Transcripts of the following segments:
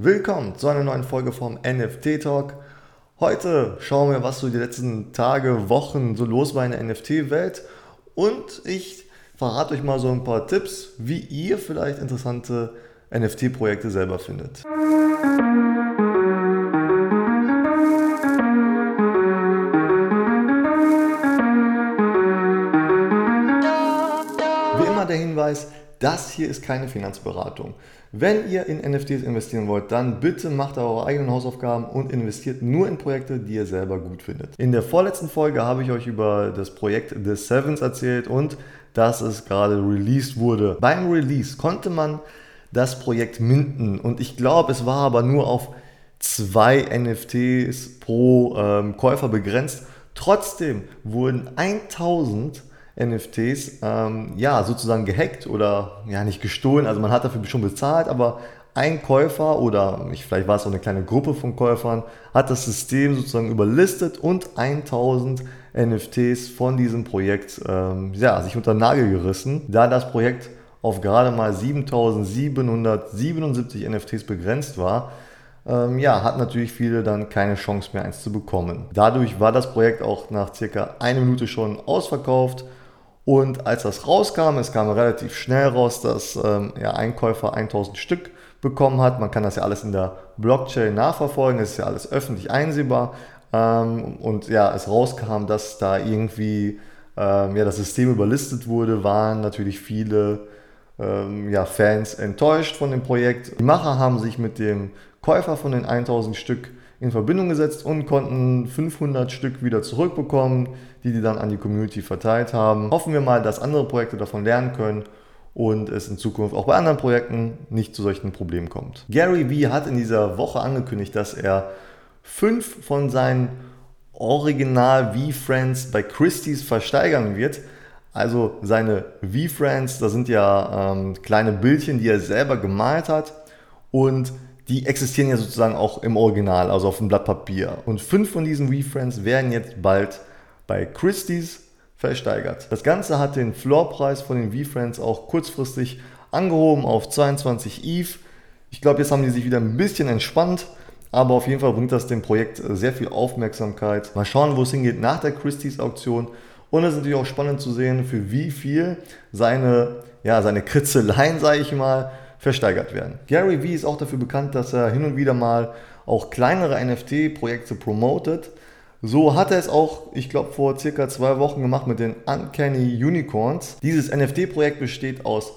Willkommen zu einer neuen Folge vom NFT Talk. Heute schauen wir, was so die letzten Tage, Wochen so los war in der NFT-Welt und ich verrate euch mal so ein paar Tipps, wie ihr vielleicht interessante NFT-Projekte selber findet. Wie immer der Hinweis, das hier ist keine Finanzberatung. Wenn ihr in NFTs investieren wollt, dann bitte macht eure eigenen Hausaufgaben und investiert nur in Projekte, die ihr selber gut findet. In der vorletzten Folge habe ich euch über das Projekt The Sevens erzählt und dass es gerade released wurde. Beim Release konnte man das Projekt minden und ich glaube, es war aber nur auf zwei NFTs pro ähm, Käufer begrenzt. Trotzdem wurden 1000 NFTs ähm, ja sozusagen gehackt oder ja nicht gestohlen. Also man hat dafür schon bezahlt, aber ein Käufer oder vielleicht war es auch eine kleine Gruppe von Käufern hat das System sozusagen überlistet und 1000 NFTs von diesem Projekt ähm, ja, sich unter den Nagel gerissen, da das Projekt auf gerade mal 7777 NFTs begrenzt war. Ähm, ja, hat natürlich viele dann keine Chance mehr, eins zu bekommen. Dadurch war das Projekt auch nach circa einer Minute schon ausverkauft. Und als das rauskam, es kam relativ schnell raus, dass ähm, ja, ein Käufer 1000 Stück bekommen hat. Man kann das ja alles in der Blockchain nachverfolgen, es ist ja alles öffentlich einsehbar. Ähm, und ja, es rauskam, dass da irgendwie ähm, ja, das System überlistet wurde, waren natürlich viele ähm, ja, Fans enttäuscht von dem Projekt. Die Macher haben sich mit dem Käufer von den 1000 Stück in Verbindung gesetzt und konnten 500 Stück wieder zurückbekommen, die die dann an die Community verteilt haben. Hoffen wir mal, dass andere Projekte davon lernen können und es in Zukunft auch bei anderen Projekten nicht zu solchen Problemen kommt. Gary Vee hat in dieser Woche angekündigt, dass er fünf von seinen Original V-Friends bei Christie's versteigern wird. Also seine V-Friends, das sind ja ähm, kleine Bildchen, die er selber gemalt hat und die existieren ja sozusagen auch im Original, also auf dem Blatt Papier. Und fünf von diesen WeFriends werden jetzt bald bei Christie's versteigert. Das Ganze hat den Floorpreis von den WeFriends auch kurzfristig angehoben auf 22 ETH. Ich glaube, jetzt haben die sich wieder ein bisschen entspannt, aber auf jeden Fall bringt das dem Projekt sehr viel Aufmerksamkeit. Mal schauen, wo es hingeht nach der Christie's Auktion. Und es ist natürlich auch spannend zu sehen, für wie viel seine, ja, seine Kritzeleien, sage ich mal, versteigert werden. Gary Vee ist auch dafür bekannt, dass er hin und wieder mal auch kleinere NFT-Projekte promotet. So hat er es auch, ich glaube, vor circa zwei Wochen gemacht mit den Uncanny Unicorns. Dieses NFT-Projekt besteht aus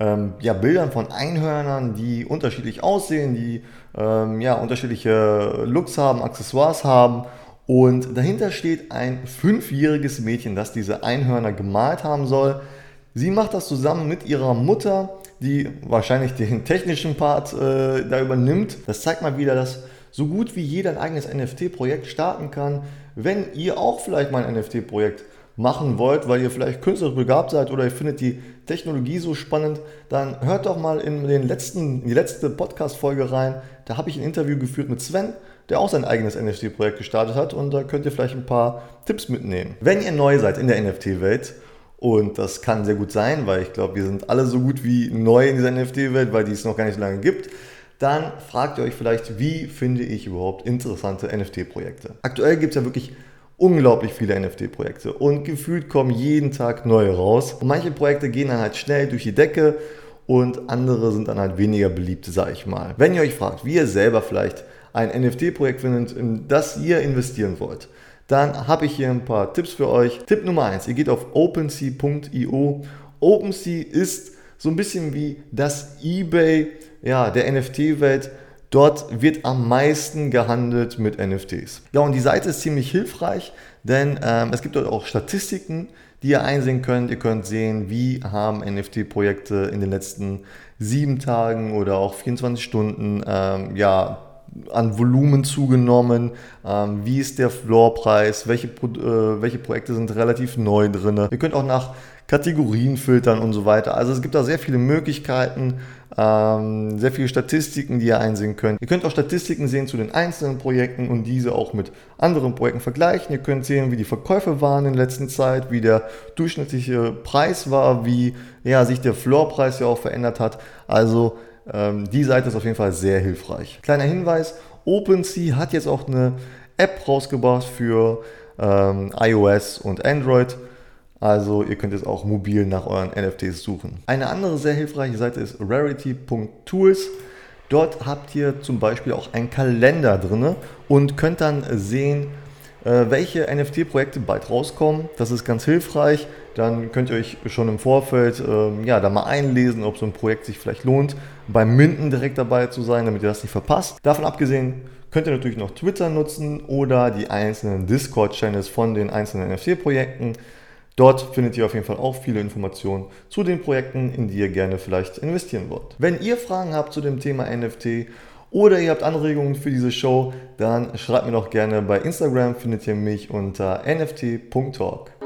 ähm, ja, Bildern von Einhörnern, die unterschiedlich aussehen, die ähm, ja, unterschiedliche Looks haben, Accessoires haben. Und dahinter steht ein fünfjähriges Mädchen, das diese Einhörner gemalt haben soll. Sie macht das zusammen mit ihrer Mutter die wahrscheinlich den technischen Part äh, da übernimmt. Das zeigt mal wieder, dass so gut wie jeder ein eigenes NFT-Projekt starten kann. Wenn ihr auch vielleicht mal ein NFT-Projekt machen wollt, weil ihr vielleicht künstlerisch begabt seid oder ihr findet die Technologie so spannend, dann hört doch mal in, den letzten, in die letzte Podcast-Folge rein. Da habe ich ein Interview geführt mit Sven, der auch sein eigenes NFT-Projekt gestartet hat und da könnt ihr vielleicht ein paar Tipps mitnehmen. Wenn ihr neu seid in der NFT-Welt und das kann sehr gut sein, weil ich glaube, wir sind alle so gut wie neu in dieser NFT-Welt, weil die es noch gar nicht so lange gibt. Dann fragt ihr euch vielleicht, wie finde ich überhaupt interessante NFT-Projekte? Aktuell gibt es ja wirklich unglaublich viele NFT-Projekte und gefühlt kommen jeden Tag neue raus. Und manche Projekte gehen dann halt schnell durch die Decke und andere sind dann halt weniger beliebt, sage ich mal. Wenn ihr euch fragt, wie ihr selber vielleicht ein NFT-Projekt findet, in das ihr investieren wollt, dann habe ich hier ein paar Tipps für euch. Tipp Nummer 1, ihr geht auf OpenSea.io. OpenSea ist so ein bisschen wie das eBay ja, der NFT-Welt. Dort wird am meisten gehandelt mit NFTs. Ja, und die Seite ist ziemlich hilfreich, denn ähm, es gibt dort auch Statistiken, die ihr einsehen könnt. Ihr könnt sehen, wie haben NFT-Projekte in den letzten sieben Tagen oder auch 24 Stunden ähm, ja, an Volumen zugenommen? Ähm, wie ist der Floorpreis? Welche, äh, welche Projekte sind relativ neu drin? Ihr könnt auch nach Kategorien filtern und so weiter. Also es gibt da sehr viele Möglichkeiten, ähm, sehr viele Statistiken, die ihr einsehen könnt. Ihr könnt auch Statistiken sehen zu den einzelnen Projekten und diese auch mit anderen Projekten vergleichen. Ihr könnt sehen, wie die Verkäufe waren in letzter Zeit, wie der durchschnittliche Preis war, wie ja, sich der Floorpreis ja auch verändert hat. Also Ähm, die Seite ist auf jeden Fall sehr hilfreich. Kleiner Hinweis, OpenSea hat jetzt auch eine App rausgebracht für ähm, iOS und Android. Also ihr könnt jetzt auch mobil nach euren NFTs suchen. Eine andere sehr hilfreiche Seite ist rarity.tools. Dort habt ihr zum Beispiel auch einen Kalender drin und könnt dann sehen, welche NFT-Projekte bald rauskommen. Das ist ganz hilfreich. Dann könnt ihr euch schon im Vorfeld äh, ja, da mal einlesen, ob so ein Projekt sich vielleicht lohnt, beim Minden direkt dabei zu sein, damit ihr das nicht verpasst. Davon abgesehen könnt ihr natürlich noch Twitter nutzen oder die einzelnen Discord-Channels von den einzelnen NFT-Projekten. Dort findet ihr auf jeden Fall auch viele Informationen zu den Projekten, in die ihr gerne vielleicht investieren wollt. Wenn ihr Fragen habt zu dem Thema NFT oder ihr habt Anregungen für diese Show, dann schreibt mir doch gerne bei Instagram, findet ihr mich unter nft.talk.